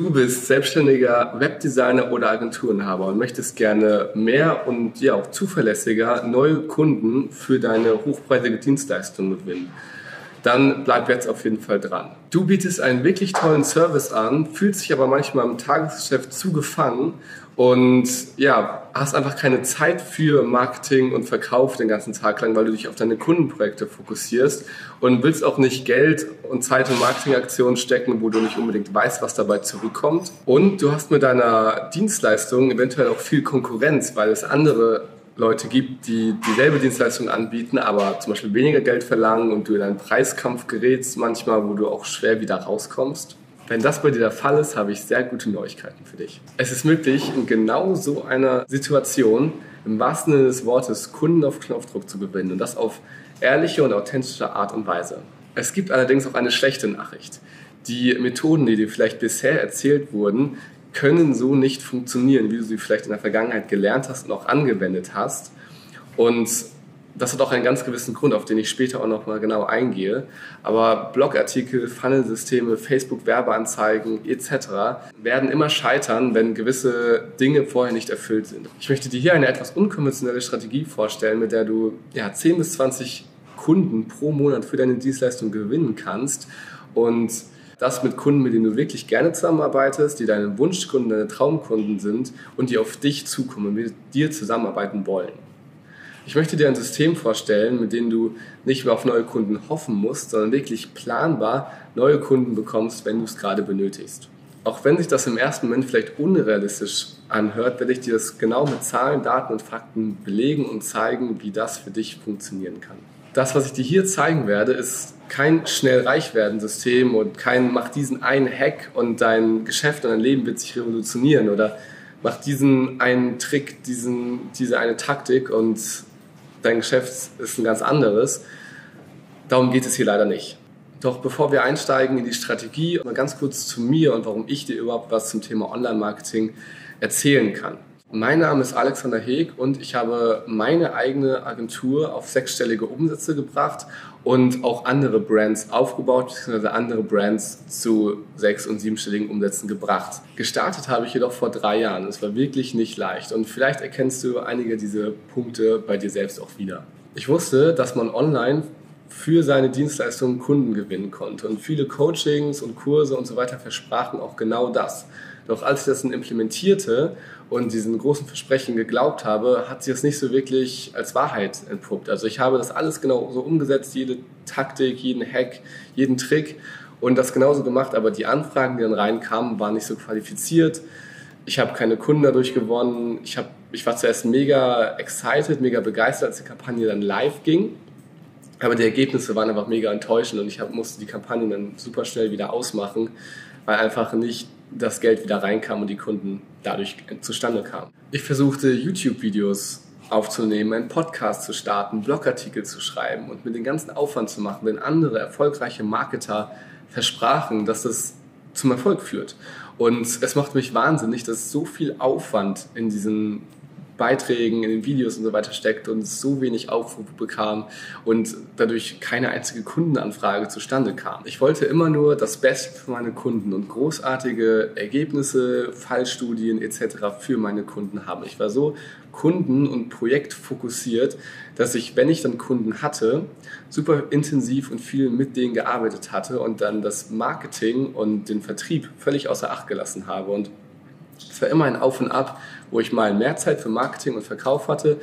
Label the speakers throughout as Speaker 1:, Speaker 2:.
Speaker 1: Du bist selbstständiger Webdesigner oder Agenturenhaber und möchtest gerne mehr und ja auch zuverlässiger neue Kunden für deine hochpreisige Dienstleistung gewinnen. Dann bleib jetzt auf jeden Fall dran. Du bietest einen wirklich tollen Service an, fühlst dich aber manchmal im Tagesgeschäft zu gefangen und ja, hast einfach keine Zeit für Marketing und Verkauf den ganzen Tag lang, weil du dich auf deine Kundenprojekte fokussierst und willst auch nicht Geld und Zeit in Marketingaktionen stecken, wo du nicht unbedingt weißt, was dabei zurückkommt. Und du hast mit deiner Dienstleistung eventuell auch viel Konkurrenz, weil es andere Leute gibt, die dieselbe Dienstleistung anbieten, aber zum Beispiel weniger Geld verlangen und du in einen Preiskampf gerätst manchmal, wo du auch schwer wieder rauskommst. Wenn das bei dir der Fall ist, habe ich sehr gute Neuigkeiten für dich. Es ist möglich, in genau so einer Situation im wahrsten Sinne des Wortes Kunden auf Knopfdruck zu gewinnen und das auf ehrliche und authentische Art und Weise. Es gibt allerdings auch eine schlechte Nachricht. Die Methoden, die dir vielleicht bisher erzählt wurden, können so nicht funktionieren, wie du sie vielleicht in der Vergangenheit gelernt hast und auch angewendet hast. Und das hat auch einen ganz gewissen Grund, auf den ich später auch noch mal genau eingehe. Aber Blogartikel, Funnelsysteme, Facebook-Werbeanzeigen etc. werden immer scheitern, wenn gewisse Dinge vorher nicht erfüllt sind. Ich möchte dir hier eine etwas unkonventionelle Strategie vorstellen, mit der du ja, 10 bis 20 Kunden pro Monat für deine Dienstleistung gewinnen kannst und das mit Kunden, mit denen du wirklich gerne zusammenarbeitest, die deine Wunschkunden, deine Traumkunden sind und die auf dich zukommen mit dir zusammenarbeiten wollen. Ich möchte dir ein System vorstellen, mit dem du nicht mehr auf neue Kunden hoffen musst, sondern wirklich planbar neue Kunden bekommst, wenn du es gerade benötigst. Auch wenn sich das im ersten Moment vielleicht unrealistisch anhört, werde ich dir das genau mit Zahlen, Daten und Fakten belegen und zeigen, wie das für dich funktionieren kann. Das, was ich dir hier zeigen werde, ist kein schnell reich werden System und kein mach diesen einen Hack und dein Geschäft und dein Leben wird sich revolutionieren oder mach diesen einen Trick, diesen, diese eine Taktik und dein Geschäft ist ein ganz anderes. Darum geht es hier leider nicht. Doch bevor wir einsteigen in die Strategie, mal ganz kurz zu mir und warum ich dir überhaupt was zum Thema Online-Marketing erzählen kann. Mein Name ist Alexander Heeg und ich habe meine eigene Agentur auf sechsstellige Umsätze gebracht und auch andere Brands aufgebaut, beziehungsweise andere Brands zu sechs- und siebenstelligen Umsätzen gebracht. Gestartet habe ich jedoch vor drei Jahren. Es war wirklich nicht leicht und vielleicht erkennst du einige dieser Punkte bei dir selbst auch wieder. Ich wusste, dass man online für seine Dienstleistungen Kunden gewinnen konnte und viele Coachings und Kurse und so weiter versprachen auch genau das. Doch als ich das dann implementierte und diesen großen Versprechen geglaubt habe, hat sich das nicht so wirklich als Wahrheit entpuppt. Also ich habe das alles genau so umgesetzt, jede Taktik, jeden Hack, jeden Trick und das genauso gemacht, aber die Anfragen, die dann reinkamen, waren nicht so qualifiziert. Ich habe keine Kunden dadurch gewonnen. Ich, hab, ich war zuerst mega excited, mega begeistert, als die Kampagne dann live ging. Aber die Ergebnisse waren einfach mega enttäuschend und ich hab, musste die Kampagne dann super schnell wieder ausmachen, weil einfach nicht das Geld wieder reinkam und die Kunden dadurch zustande kamen. Ich versuchte YouTube-Videos aufzunehmen, einen Podcast zu starten, Blogartikel zu schreiben und mir den ganzen Aufwand zu machen, wenn andere erfolgreiche Marketer versprachen, dass das zum Erfolg führt. Und es macht mich wahnsinnig, dass so viel Aufwand in diesen Beiträgen, in den Videos und so weiter steckt und so wenig Aufruf bekam und dadurch keine einzige Kundenanfrage zustande kam. Ich wollte immer nur das Beste für meine Kunden und großartige Ergebnisse, Fallstudien etc. für meine Kunden haben. Ich war so kunden- und projektfokussiert, dass ich, wenn ich dann Kunden hatte, super intensiv und viel mit denen gearbeitet hatte und dann das Marketing und den Vertrieb völlig außer Acht gelassen habe und es war immer ein Auf und Ab, wo ich mal mehr Zeit für Marketing und Verkauf hatte,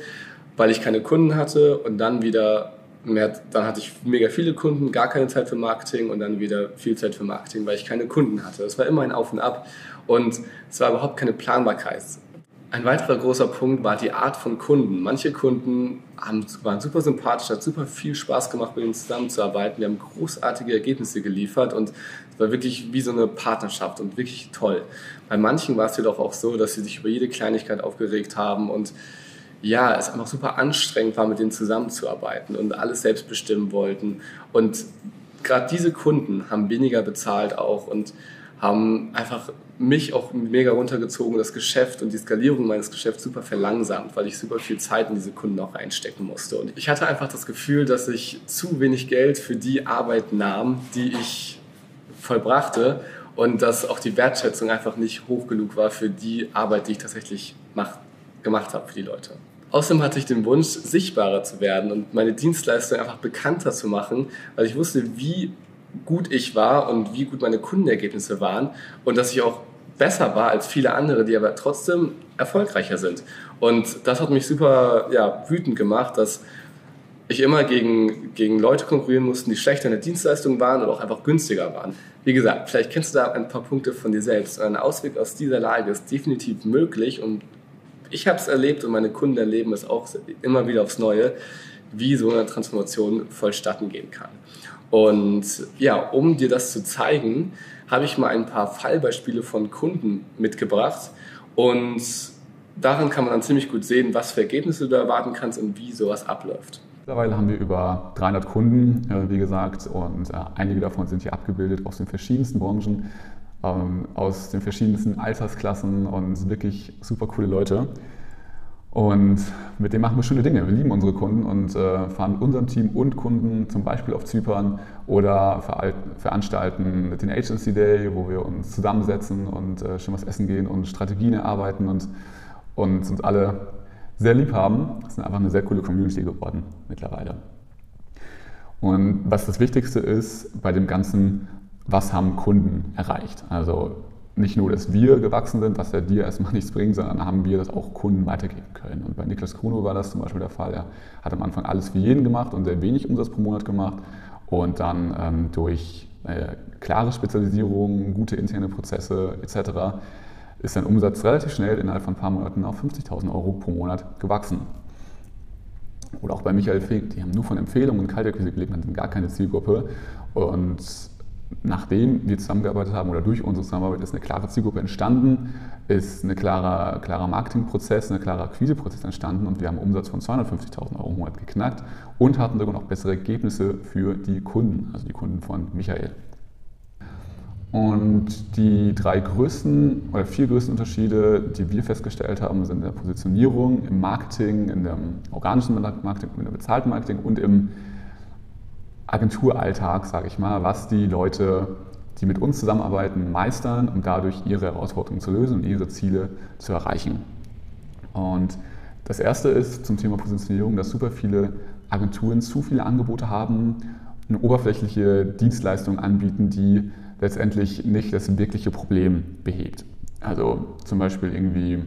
Speaker 1: weil ich keine Kunden hatte und dann wieder mehr, dann hatte ich mega viele Kunden, gar keine Zeit für Marketing und dann wieder viel Zeit für Marketing, weil ich keine Kunden hatte. Es war immer ein Auf und Ab und es war überhaupt keine Planbarkeit. Ein weiterer großer Punkt war die Art von Kunden. Manche Kunden haben, waren super sympathisch, hat super viel Spaß gemacht, mit ihnen zusammenzuarbeiten. Wir haben großartige Ergebnisse geliefert und war wirklich wie so eine Partnerschaft und wirklich toll. Bei manchen war es jedoch auch so, dass sie sich über jede Kleinigkeit aufgeregt haben und ja, es einfach super anstrengend war, mit denen zusammenzuarbeiten und alles selbst bestimmen wollten. Und gerade diese Kunden haben weniger bezahlt auch und haben einfach mich auch mega runtergezogen, das Geschäft und die Skalierung meines Geschäfts super verlangsamt, weil ich super viel Zeit in diese Kunden auch reinstecken musste. Und ich hatte einfach das Gefühl, dass ich zu wenig Geld für die Arbeit nahm, die ich vollbrachte und dass auch die Wertschätzung einfach nicht hoch genug war für die Arbeit, die ich tatsächlich mach, gemacht habe für die Leute. Außerdem hatte ich den Wunsch, sichtbarer zu werden und meine Dienstleistung einfach bekannter zu machen, weil ich wusste, wie gut ich war und wie gut meine Kundenergebnisse waren und dass ich auch besser war als viele andere, die aber trotzdem erfolgreicher sind. Und das hat mich super ja, wütend gemacht, dass ich immer gegen, gegen Leute konkurrieren musste, die schlechter in der Dienstleistung waren oder auch einfach günstiger waren. Wie gesagt, vielleicht kennst du da ein paar Punkte von dir selbst. Ein Ausweg aus dieser Lage ist definitiv möglich und ich habe es erlebt und meine Kunden erleben es auch immer wieder aufs Neue, wie so eine Transformation vollstatten gehen kann. Und ja, um dir das zu zeigen, habe ich mal ein paar Fallbeispiele von Kunden mitgebracht und daran kann man dann ziemlich gut sehen, was für Ergebnisse du erwarten kannst und wie sowas abläuft.
Speaker 2: Mittlerweile haben wir über 300 Kunden, äh, wie gesagt, und äh, einige davon sind hier abgebildet aus den verschiedensten Branchen, ähm, aus den verschiedensten Altersklassen und wirklich super coole Leute. Und mit denen machen wir schöne Dinge. Wir lieben unsere Kunden und äh, fahren mit unserem Team und Kunden zum Beispiel auf Zypern oder veranstalten den Agency Day, wo wir uns zusammensetzen und schön was essen gehen und Strategien erarbeiten und uns alle sehr lieb haben. Das ist einfach eine sehr coole Community geworden mittlerweile. Und was das Wichtigste ist bei dem Ganzen, was haben Kunden erreicht? Also nicht nur, dass wir gewachsen sind, was ja dir erstmal nichts bringt, sondern haben wir das auch Kunden weitergeben können. Und bei Niklas Kuno war das zum Beispiel der Fall. Er hat am Anfang alles für jeden gemacht und sehr wenig Umsatz pro Monat gemacht. Und dann ähm, durch äh, klare Spezialisierung, gute interne Prozesse etc ist sein Umsatz relativ schnell innerhalb von ein paar Monaten auf 50.000 Euro pro Monat gewachsen. Oder auch bei Michael Fink, die haben nur von Empfehlungen und Kaltakquise gelebt, hatten gar keine Zielgruppe. Und nachdem wir zusammengearbeitet haben oder durch unsere Zusammenarbeit ist eine klare Zielgruppe entstanden, ist ein klarer, klarer Marketingprozess, ein klarer Akquiseprozess entstanden und wir haben einen Umsatz von 250.000 Euro im Monat geknackt und hatten sogar noch bessere Ergebnisse für die Kunden, also die Kunden von Michael. Und die drei größten oder vier größten Unterschiede, die wir festgestellt haben, sind in der Positionierung, im Marketing, in dem organischen Marketing, in dem bezahlten Marketing und im Agenturalltag, sage ich mal, was die Leute, die mit uns zusammenarbeiten, meistern, um dadurch ihre Herausforderungen zu lösen und ihre Ziele zu erreichen. Und das erste ist zum Thema Positionierung, dass super viele Agenturen zu viele Angebote haben, eine oberflächliche Dienstleistung anbieten, die letztendlich nicht das wirkliche Problem behebt. Also zum Beispiel irgendwie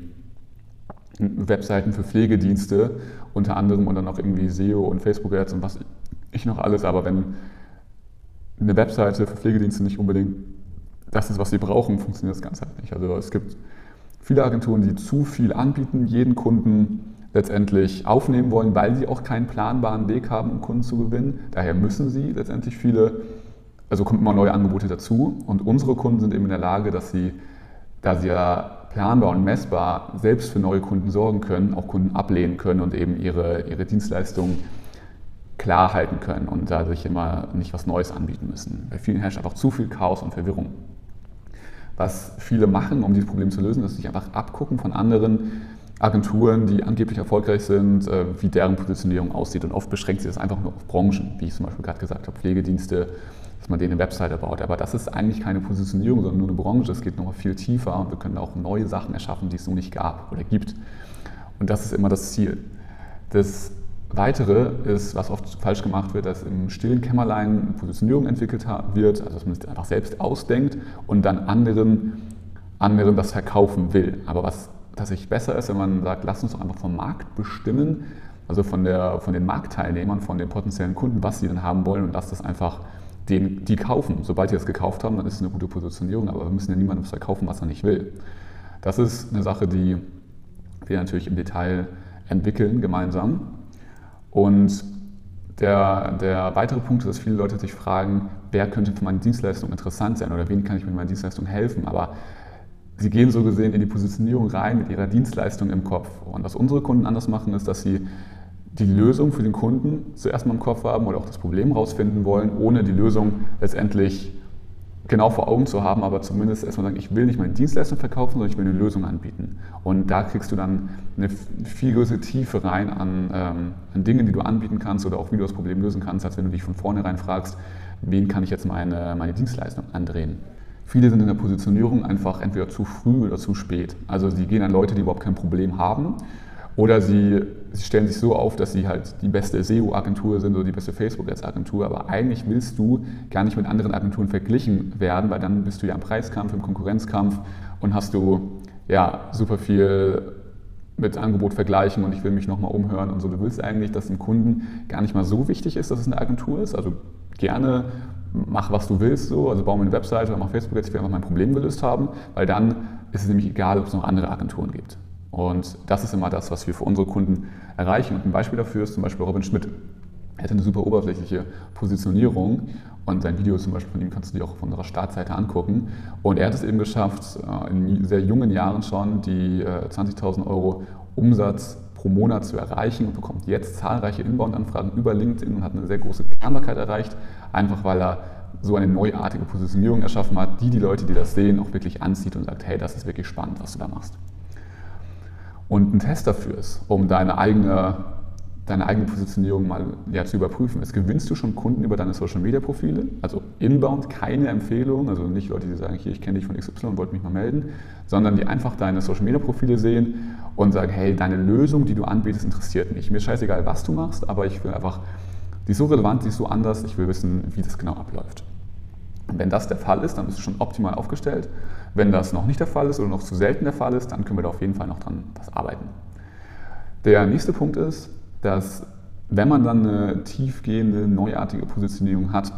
Speaker 2: Webseiten für Pflegedienste unter anderem und dann auch irgendwie SEO und Facebook Ads und was ich noch alles, aber wenn eine Webseite für Pflegedienste nicht unbedingt das ist, was sie brauchen, funktioniert das Ganze halt nicht. Also es gibt viele Agenturen, die zu viel anbieten, jeden Kunden letztendlich aufnehmen wollen, weil sie auch keinen planbaren Weg haben, um Kunden zu gewinnen. Daher müssen sie letztendlich viele also kommen immer neue Angebote dazu und unsere Kunden sind eben in der Lage, dass sie, da sie ja planbar und messbar selbst für neue Kunden sorgen können, auch Kunden ablehnen können und eben ihre, ihre Dienstleistungen klar halten können und dadurch immer nicht was Neues anbieten müssen. Bei vielen herrscht einfach zu viel Chaos und Verwirrung. Was viele machen, um dieses Problem zu lösen, ist sich einfach abgucken von anderen Agenturen, die angeblich erfolgreich sind, äh, wie deren Positionierung aussieht. Und oft beschränkt sich das einfach nur auf Branchen, wie ich zum Beispiel gerade gesagt habe, Pflegedienste, dass man denen eine Webseite baut. Aber das ist eigentlich keine Positionierung, sondern nur eine Branche. Es geht noch viel tiefer und wir können auch neue Sachen erschaffen, die es so nicht gab oder gibt. Und das ist immer das Ziel. Das Weitere ist, was oft falsch gemacht wird, dass im stillen Kämmerlein Positionierung entwickelt wird, also dass man es einfach selbst ausdenkt und dann anderen, anderen das verkaufen will. Aber was tatsächlich besser ist, wenn man sagt, lass uns doch einfach vom Markt bestimmen, also von, der, von den Marktteilnehmern, von den potenziellen Kunden, was sie denn haben wollen und lass das einfach den, die kaufen. Sobald die das gekauft haben, dann ist es eine gute Positionierung, aber wir müssen ja niemandem was verkaufen, was er nicht will. Das ist eine Sache, die wir natürlich im Detail entwickeln gemeinsam. Und der, der weitere Punkt ist, dass viele Leute sich fragen, wer könnte für meine Dienstleistung interessant sein oder wen kann ich mit meiner Dienstleistung helfen. Aber sie gehen so gesehen in die Positionierung rein mit ihrer Dienstleistung im Kopf. Und was unsere Kunden anders machen, ist, dass sie die Lösung für den Kunden zuerst mal im Kopf haben oder auch das Problem rausfinden wollen, ohne die Lösung letztendlich genau vor Augen zu haben, aber zumindest erstmal sagen, ich will nicht meine Dienstleistung verkaufen, sondern ich will eine Lösung anbieten. Und da kriegst du dann eine viel größere Tiefe rein an, ähm, an Dingen, die du anbieten kannst oder auch wie du das Problem lösen kannst, als wenn du dich von vornherein fragst, wen kann ich jetzt meine, meine Dienstleistung andrehen. Viele sind in der Positionierung einfach entweder zu früh oder zu spät. Also sie gehen an Leute, die überhaupt kein Problem haben. Oder sie, sie stellen sich so auf, dass sie halt die beste SEO-Agentur sind oder die beste Facebook-Ads-Agentur. Aber eigentlich willst du gar nicht mit anderen Agenturen verglichen werden, weil dann bist du ja im Preiskampf, im Konkurrenzkampf und hast du ja super viel mit Angebot vergleichen und ich will mich nochmal umhören und so. Du willst eigentlich, dass dem Kunden gar nicht mal so wichtig ist, dass es eine Agentur ist. Also gerne mach, was du willst, so. also baue mir eine Webseite oder mach Facebook, jetzt ich will einfach mein Problem gelöst haben, weil dann ist es nämlich egal, ob es noch andere Agenturen gibt. Und das ist immer das, was wir für unsere Kunden erreichen. Und ein Beispiel dafür ist zum Beispiel Robin Schmidt. Er hat eine super oberflächliche Positionierung und sein Video zum Beispiel von ihm kannst du dir auch auf unserer Startseite angucken. Und er hat es eben geschafft, äh, in sehr jungen Jahren schon die 20.000 äh, Euro Umsatz pro Monat zu erreichen und bekommt jetzt zahlreiche Inbound-Anfragen über LinkedIn und hat eine sehr große Planbarkeit erreicht, einfach weil er so eine neuartige Positionierung erschaffen hat, die die Leute, die das sehen, auch wirklich anzieht und sagt, hey, das ist wirklich spannend, was du da machst. Und ein Test dafür ist, um deine eigene deine eigene Positionierung mal ja, zu überprüfen ist. Gewinnst du schon Kunden über deine Social Media Profile? Also inbound keine Empfehlung, also nicht Leute, die sagen, hier, ich kenne dich von XY und wollte mich mal melden, sondern die einfach deine Social Media Profile sehen und sagen, hey, deine Lösung, die du anbietest, interessiert mich. Mir ist scheißegal, was du machst, aber ich will einfach, die ist so relevant, die ist so anders, ich will wissen, wie das genau abläuft. Wenn das der Fall ist, dann bist du schon optimal aufgestellt. Wenn das noch nicht der Fall ist oder noch zu selten der Fall ist, dann können wir da auf jeden Fall noch dran was arbeiten. Der nächste Punkt ist, dass wenn man dann eine tiefgehende, neuartige Positionierung hat,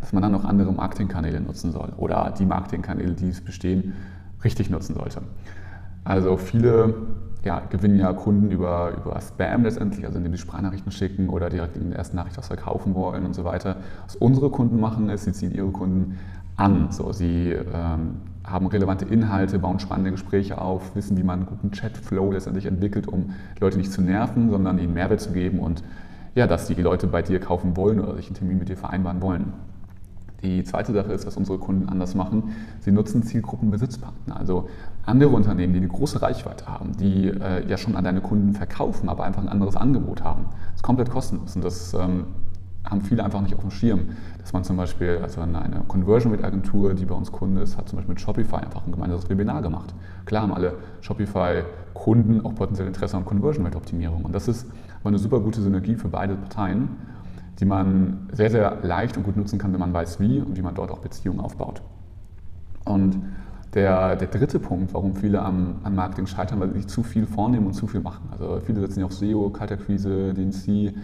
Speaker 2: dass man dann noch andere Marketingkanäle nutzen soll oder die Marketingkanäle, die es bestehen, richtig nutzen sollte. Also viele ja, gewinnen ja Kunden über, über Spam letztendlich, also indem sie Sprachnachrichten schicken oder direkt in der ersten Nachricht was verkaufen wollen und so weiter. Was unsere Kunden machen, ist, sie ziehen ihre Kunden an. So, sie ähm, haben relevante Inhalte, bauen spannende Gespräche auf, wissen, wie man einen guten Chatflow letztendlich entwickelt, um Leute nicht zu nerven, sondern ihnen Mehrwert zu geben und ja, dass die Leute bei dir kaufen wollen oder sich einen Termin mit dir vereinbaren wollen. Die zweite Sache ist, was unsere Kunden anders machen. Sie nutzen Zielgruppenbesitzpartner, also andere Unternehmen, die eine große Reichweite haben, die äh, ja schon an deine Kunden verkaufen, aber einfach ein anderes Angebot haben. Das ist komplett kostenlos und das ähm, haben viele einfach nicht auf dem Schirm. Dass man zum Beispiel, also eine Conversion Rate Agentur, die bei uns Kunde ist, hat zum Beispiel mit Shopify einfach ein gemeinsames Webinar gemacht. Klar haben alle Shopify-Kunden auch potenziell Interesse an Conversion Rate Optimierung. Und das ist aber eine super gute Synergie für beide Parteien, die man sehr, sehr leicht und gut nutzen kann, wenn man weiß wie und wie man dort auch Beziehungen aufbaut. Und der, der dritte Punkt, warum viele am, am Marketing scheitern, weil sie sich zu viel vornehmen und zu viel machen. Also viele setzen ja auf SEO, Kaltakquise, DNC,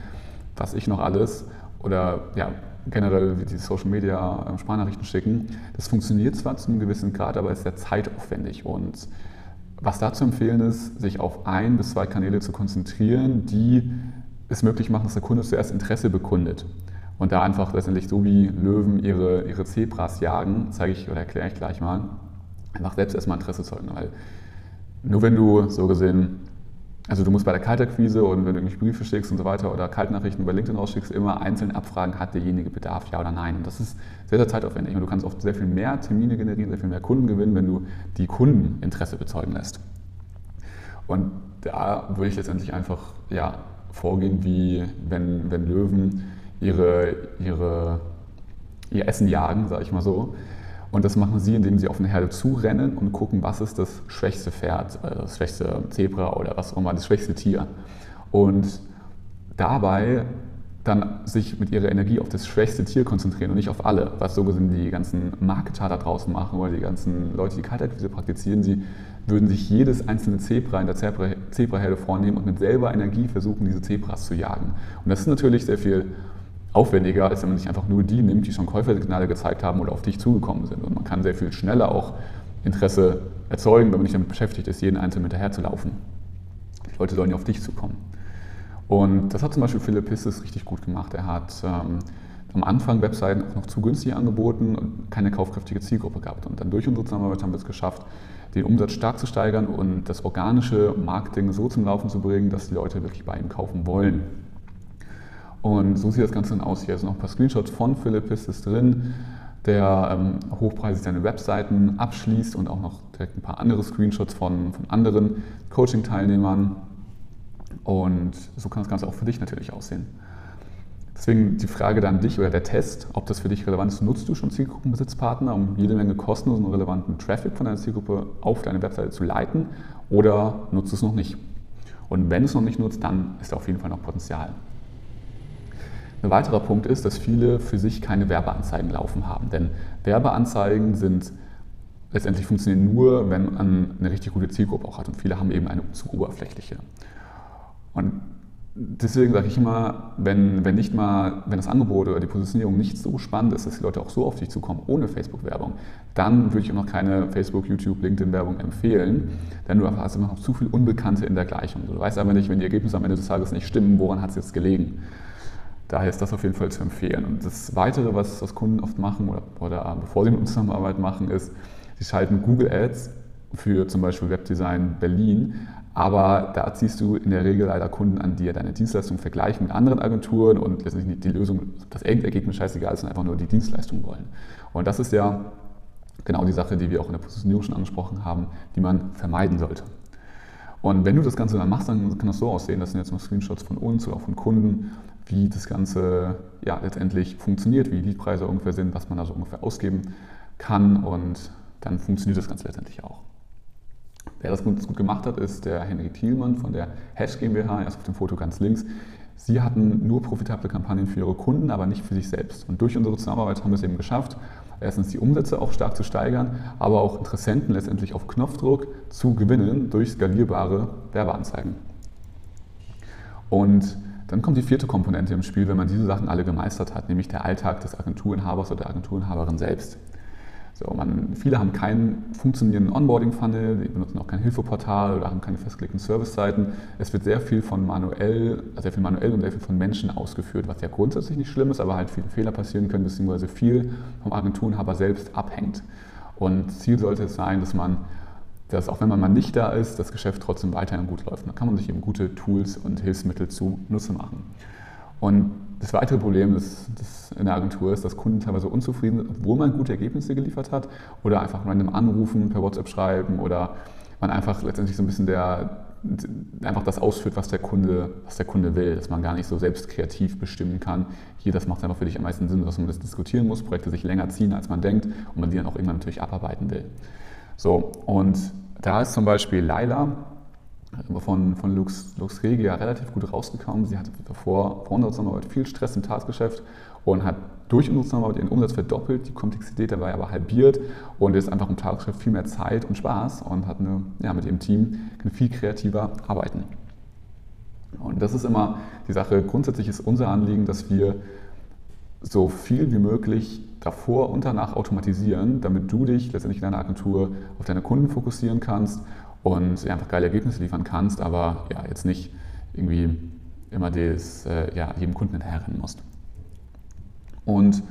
Speaker 2: was ich noch alles oder ja, generell wie die Social Media ähm, Sprachnachrichten schicken. Das funktioniert zwar zu einem gewissen Grad, aber ist sehr zeitaufwendig. Und was da zu empfehlen ist, sich auf ein bis zwei Kanäle zu konzentrieren, die es möglich machen, dass der Kunde zuerst Interesse bekundet. Und da einfach letztendlich so wie Löwen ihre, ihre Zebras jagen, zeige ich oder erkläre ich gleich mal, einfach selbst erstmal Interesse zeugen. Weil nur wenn du so gesehen also du musst bei der Kaltakquise und wenn du irgendwelche Briefe schickst und so weiter oder Kaltnachrichten über LinkedIn rausschickst, immer einzeln abfragen, hat derjenige Bedarf, ja oder nein. Und das ist sehr, sehr zeitaufwendig und du kannst oft sehr viel mehr Termine generieren, sehr viel mehr Kunden gewinnen, wenn du die Kunden Interesse bezeugen lässt. Und da würde ich letztendlich einfach ja, vorgehen, wie wenn, wenn Löwen ihre, ihre, ihr Essen jagen, sage ich mal so. Und das machen sie, indem sie auf eine Herde zurennen und gucken, was ist das schwächste Pferd, äh, das schwächste Zebra oder was auch immer, das schwächste Tier. Und dabei dann sich mit ihrer Energie auf das schwächste Tier konzentrieren und nicht auf alle, was so gesehen die ganzen Marketer da draußen machen oder die ganzen Leute, die Kaltakquise praktizieren. Sie würden sich jedes einzelne Zebra in der Zebraherde vornehmen und mit selber Energie versuchen, diese Zebras zu jagen. Und das ist natürlich sehr viel aufwendiger, als wenn man sich einfach nur die nimmt, die schon Käufersignale gezeigt haben oder auf dich zugekommen sind. Und man kann sehr viel schneller auch Interesse erzeugen, wenn man nicht damit beschäftigt ist, jeden Einzelnen hinterher zu laufen. Die Leute sollen ja auf dich zukommen. Und das hat zum Beispiel Philipp Pisses richtig gut gemacht. Er hat ähm, am Anfang Webseiten auch noch zu günstig angeboten und keine kaufkräftige Zielgruppe gehabt. Und dann durch unsere Zusammenarbeit haben wir es geschafft, den Umsatz stark zu steigern und das organische Marketing so zum Laufen zu bringen, dass die Leute wirklich bei ihm kaufen wollen. Und so sieht das Ganze dann aus. Hier sind noch ein paar Screenshots von Philippis drin, der ähm, hochpreisig seine Webseiten abschließt und auch noch direkt ein paar andere Screenshots von, von anderen Coaching-Teilnehmern. Und so kann das Ganze auch für dich natürlich aussehen. Deswegen die Frage dann dich oder der Test, ob das für dich relevant ist. Nutzt du schon Zielgruppenbesitzpartner, um jede Menge kostenlosen und relevanten Traffic von deiner Zielgruppe auf deine Webseite zu leiten oder nutzt es noch nicht? Und wenn es noch nicht nutzt, dann ist da auf jeden Fall noch Potenzial. Ein weiterer Punkt ist, dass viele für sich keine Werbeanzeigen laufen haben. Denn Werbeanzeigen sind letztendlich funktionieren nur, wenn man eine richtig gute Zielgruppe auch hat. Und viele haben eben eine zu oberflächliche. Und deswegen sage ich immer, wenn, wenn nicht mal, wenn das Angebot oder die Positionierung nicht so spannend ist, dass die Leute auch so auf dich zukommen ohne Facebook-Werbung, dann würde ich auch noch keine Facebook, YouTube, LinkedIn-Werbung empfehlen, denn du hast immer noch zu viel Unbekannte in der Gleichung. Du weißt aber nicht, wenn die Ergebnisse am Ende des Tages nicht stimmen, woran hat es jetzt gelegen. Daher ist das auf jeden Fall zu empfehlen. Und das Weitere, was, was Kunden oft machen oder, oder bevor sie mit uns Zusammenarbeit machen, ist, sie schalten Google Ads für zum Beispiel Webdesign Berlin aber da ziehst du in der Regel leider Kunden an, die ja deine Dienstleistung vergleichen mit anderen Agenturen und letztendlich nicht die Lösung, das Endergebnis scheißegal ist, sondern einfach nur die Dienstleistung wollen. Und das ist ja genau die Sache, die wir auch in der Positionierung schon angesprochen haben, die man vermeiden sollte. Und wenn du das Ganze dann machst, dann kann das so aussehen, das sind jetzt mal Screenshots von uns oder auch von Kunden, wie das Ganze ja, letztendlich funktioniert, wie die Preise ungefähr sind, was man da so ungefähr ausgeben kann und dann funktioniert das Ganze letztendlich auch. Wer das gut, gut gemacht hat, ist der Henry Thielmann von der Hash GmbH, erst auf dem Foto ganz links. Sie hatten nur profitable Kampagnen für ihre Kunden, aber nicht für sich selbst. Und durch unsere Zusammenarbeit haben wir es eben geschafft, erstens die Umsätze auch stark zu steigern, aber auch Interessenten letztendlich auf Knopfdruck zu gewinnen durch skalierbare Werbeanzeigen. Und dann kommt die vierte Komponente im Spiel, wenn man diese Sachen alle gemeistert hat, nämlich der Alltag des Agenturinhabers oder der Agenturinhaberin selbst. So, man, viele haben keinen funktionierenden Onboarding-Funnel, die benutzen auch kein Hilfeportal oder haben keine festgelegten Serviceseiten. Es wird sehr viel von manuell, sehr viel manuell und sehr viel von Menschen ausgeführt, was ja grundsätzlich nicht schlimm ist, aber halt viele Fehler passieren können, beziehungsweise viel vom Agenturenhaber selbst abhängt. Und Ziel sollte es sein, dass man, dass auch wenn man mal nicht da ist, das Geschäft trotzdem weiterhin gut läuft. Da kann man sich eben gute Tools und Hilfsmittel zu Nutze machen. Und das weitere Problem das, das in der Agentur ist, dass Kunden teilweise unzufrieden sind, obwohl man gute Ergebnisse geliefert hat oder einfach random anrufen, per WhatsApp schreiben oder man einfach letztendlich so ein bisschen der, einfach das ausführt, was der, Kunde, was der Kunde will, dass man gar nicht so selbst kreativ bestimmen kann. Hier, das macht einfach für dich am meisten Sinn, dass man das diskutieren muss, Projekte sich länger ziehen, als man denkt und man die dann auch irgendwann natürlich abarbeiten will. So, und da ist zum Beispiel Laila, von, von Lux, Lux Regia relativ gut rausgekommen. Sie hatte vor, vor unserer Zusammenarbeit viel Stress im Tagesgeschäft und hat durch unsere Zusammenarbeit ihren Umsatz verdoppelt, die Komplexität dabei aber halbiert und ist einfach im Tagesgeschäft viel mehr Zeit und Spaß und hat eine, ja, mit ihrem Team viel kreativer arbeiten. Und das ist immer die Sache. Grundsätzlich ist unser Anliegen, dass wir so viel wie möglich davor und danach automatisieren, damit du dich letztendlich in deiner Agentur auf deine Kunden fokussieren kannst und einfach geile Ergebnisse liefern kannst, aber ja, jetzt nicht irgendwie immer des, äh, ja, jedem Kunden hinterherrennen musst. Und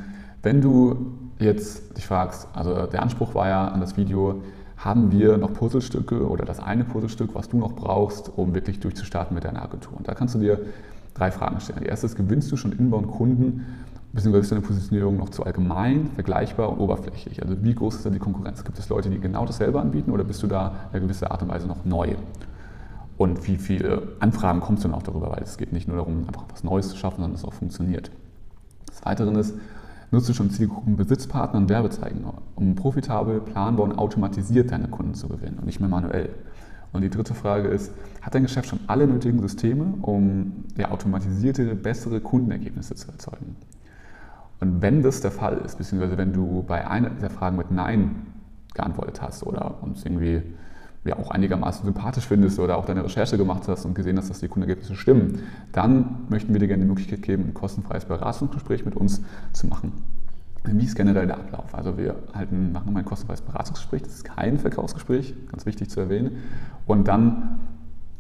Speaker 2: wenn du jetzt dich fragst, also der Anspruch war ja an das Video, haben wir noch Puzzlestücke oder das eine Puzzlestück, was du noch brauchst, um wirklich durchzustarten mit deiner Agentur? Und da kannst du dir drei Fragen stellen. Die erste ist, gewinnst du schon Inbound-Kunden beziehungsweise ist deine Positionierung noch zu allgemein, vergleichbar und oberflächlich? Also wie groß ist da die Konkurrenz? Gibt es Leute, die genau dasselbe anbieten oder bist du da in einer gewissen Art und Weise noch neu? Und wie viele Anfragen kommst du noch darüber? Weil es geht nicht nur darum, einfach was Neues zu schaffen, sondern es auch funktioniert. Das Weitere ist, nutzt du schon Zielgruppen, Besitzpartner und Werbezeichen, um profitabel, planbar und automatisiert deine Kunden zu gewinnen und nicht mehr manuell. Und die dritte Frage ist, hat dein Geschäft schon alle nötigen Systeme, um ja, automatisierte, bessere Kundenergebnisse zu erzeugen? Und wenn das der Fall ist, beziehungsweise wenn du bei einer dieser Fragen mit Nein geantwortet hast oder uns irgendwie ja, auch einigermaßen sympathisch findest oder auch deine Recherche gemacht hast und gesehen hast, dass die Kundenergebnisse stimmen, dann möchten wir dir gerne die Möglichkeit geben, ein kostenfreies Beratungsgespräch mit uns zu machen. Wie ist generell der Ablauf? Also wir halten, machen ein kostenfreies Beratungsgespräch, das ist kein Verkaufsgespräch, ganz wichtig zu erwähnen. Und dann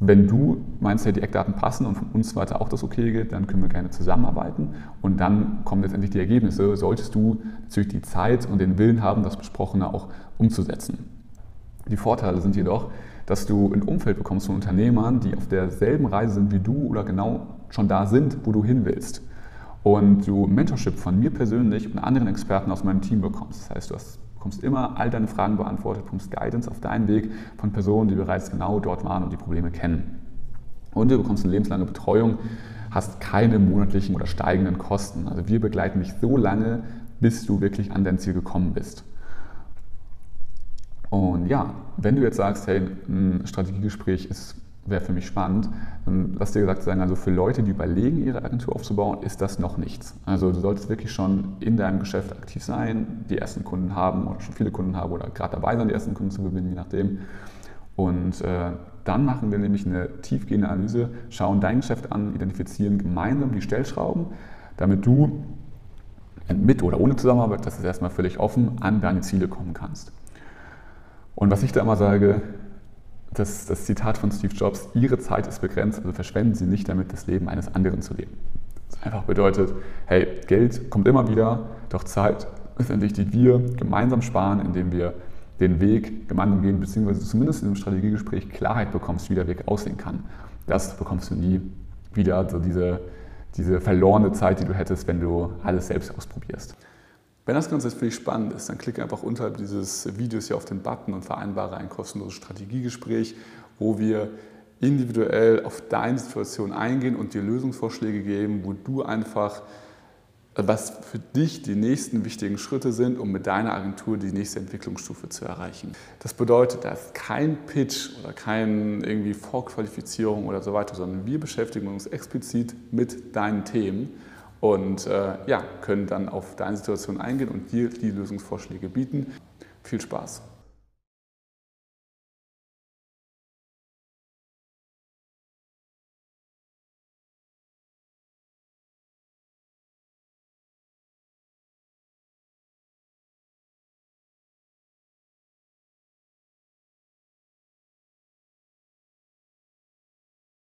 Speaker 2: wenn du meinst, die Eckdaten passen und von uns weiter auch das okay geht, dann können wir gerne zusammenarbeiten und dann kommen letztendlich die Ergebnisse. Solltest du natürlich die Zeit und den Willen haben, das Besprochene auch umzusetzen. Die Vorteile sind jedoch, dass du ein Umfeld bekommst von Unternehmern, die auf derselben Reise sind wie du oder genau schon da sind, wo du hin willst. Und du Mentorship von mir persönlich und anderen Experten aus meinem Team bekommst. Das heißt, du hast bekommst immer all deine Fragen beantwortet, bekommst Guidance auf deinen Weg von Personen, die bereits genau dort waren und die Probleme kennen. Und du bekommst eine lebenslange Betreuung hast keine monatlichen oder steigenden Kosten. Also wir begleiten dich so lange, bis du wirklich an dein Ziel gekommen bist. Und ja, wenn du jetzt sagst, hey, ein Strategiegespräch ist wäre für mich spannend. Dann lass dir gesagt sein, also für Leute, die überlegen, ihre Agentur aufzubauen, ist das noch nichts. Also du solltest wirklich schon in deinem Geschäft aktiv sein, die ersten Kunden haben oder schon viele Kunden haben oder gerade dabei sein, die ersten Kunden zu gewinnen, je nachdem. Und äh, dann machen wir nämlich eine tiefgehende Analyse, schauen dein Geschäft an, identifizieren gemeinsam die Stellschrauben, damit du mit oder ohne Zusammenarbeit, das ist erstmal völlig offen, an deine Ziele kommen kannst. Und was ich da immer sage, das, das Zitat von Steve Jobs, Ihre Zeit ist begrenzt, also verschwenden Sie nicht damit, das Leben eines anderen zu leben. Das einfach bedeutet, hey, Geld kommt immer wieder, doch Zeit ist endlich, die wir gemeinsam sparen, indem wir den Weg gemeinsam gehen, beziehungsweise zumindest in einem Strategiegespräch Klarheit bekommst, wie der Weg aussehen kann. Das bekommst du nie wieder, also diese, diese verlorene Zeit, die du hättest, wenn du alles selbst ausprobierst. Wenn das Ganze jetzt für dich spannend ist, dann klicke einfach unterhalb dieses Videos hier auf den Button und vereinbare ein kostenloses Strategiegespräch, wo wir individuell auf deine Situation eingehen und dir Lösungsvorschläge geben, wo du einfach, was für dich die nächsten wichtigen Schritte sind, um mit deiner Agentur die nächste Entwicklungsstufe zu erreichen. Das bedeutet, da ist kein Pitch oder keine irgendwie Vorqualifizierung oder so weiter, sondern wir beschäftigen uns explizit mit deinen Themen und äh, ja, können dann auf deine Situation eingehen und dir die Lösungsvorschläge bieten. Viel Spaß!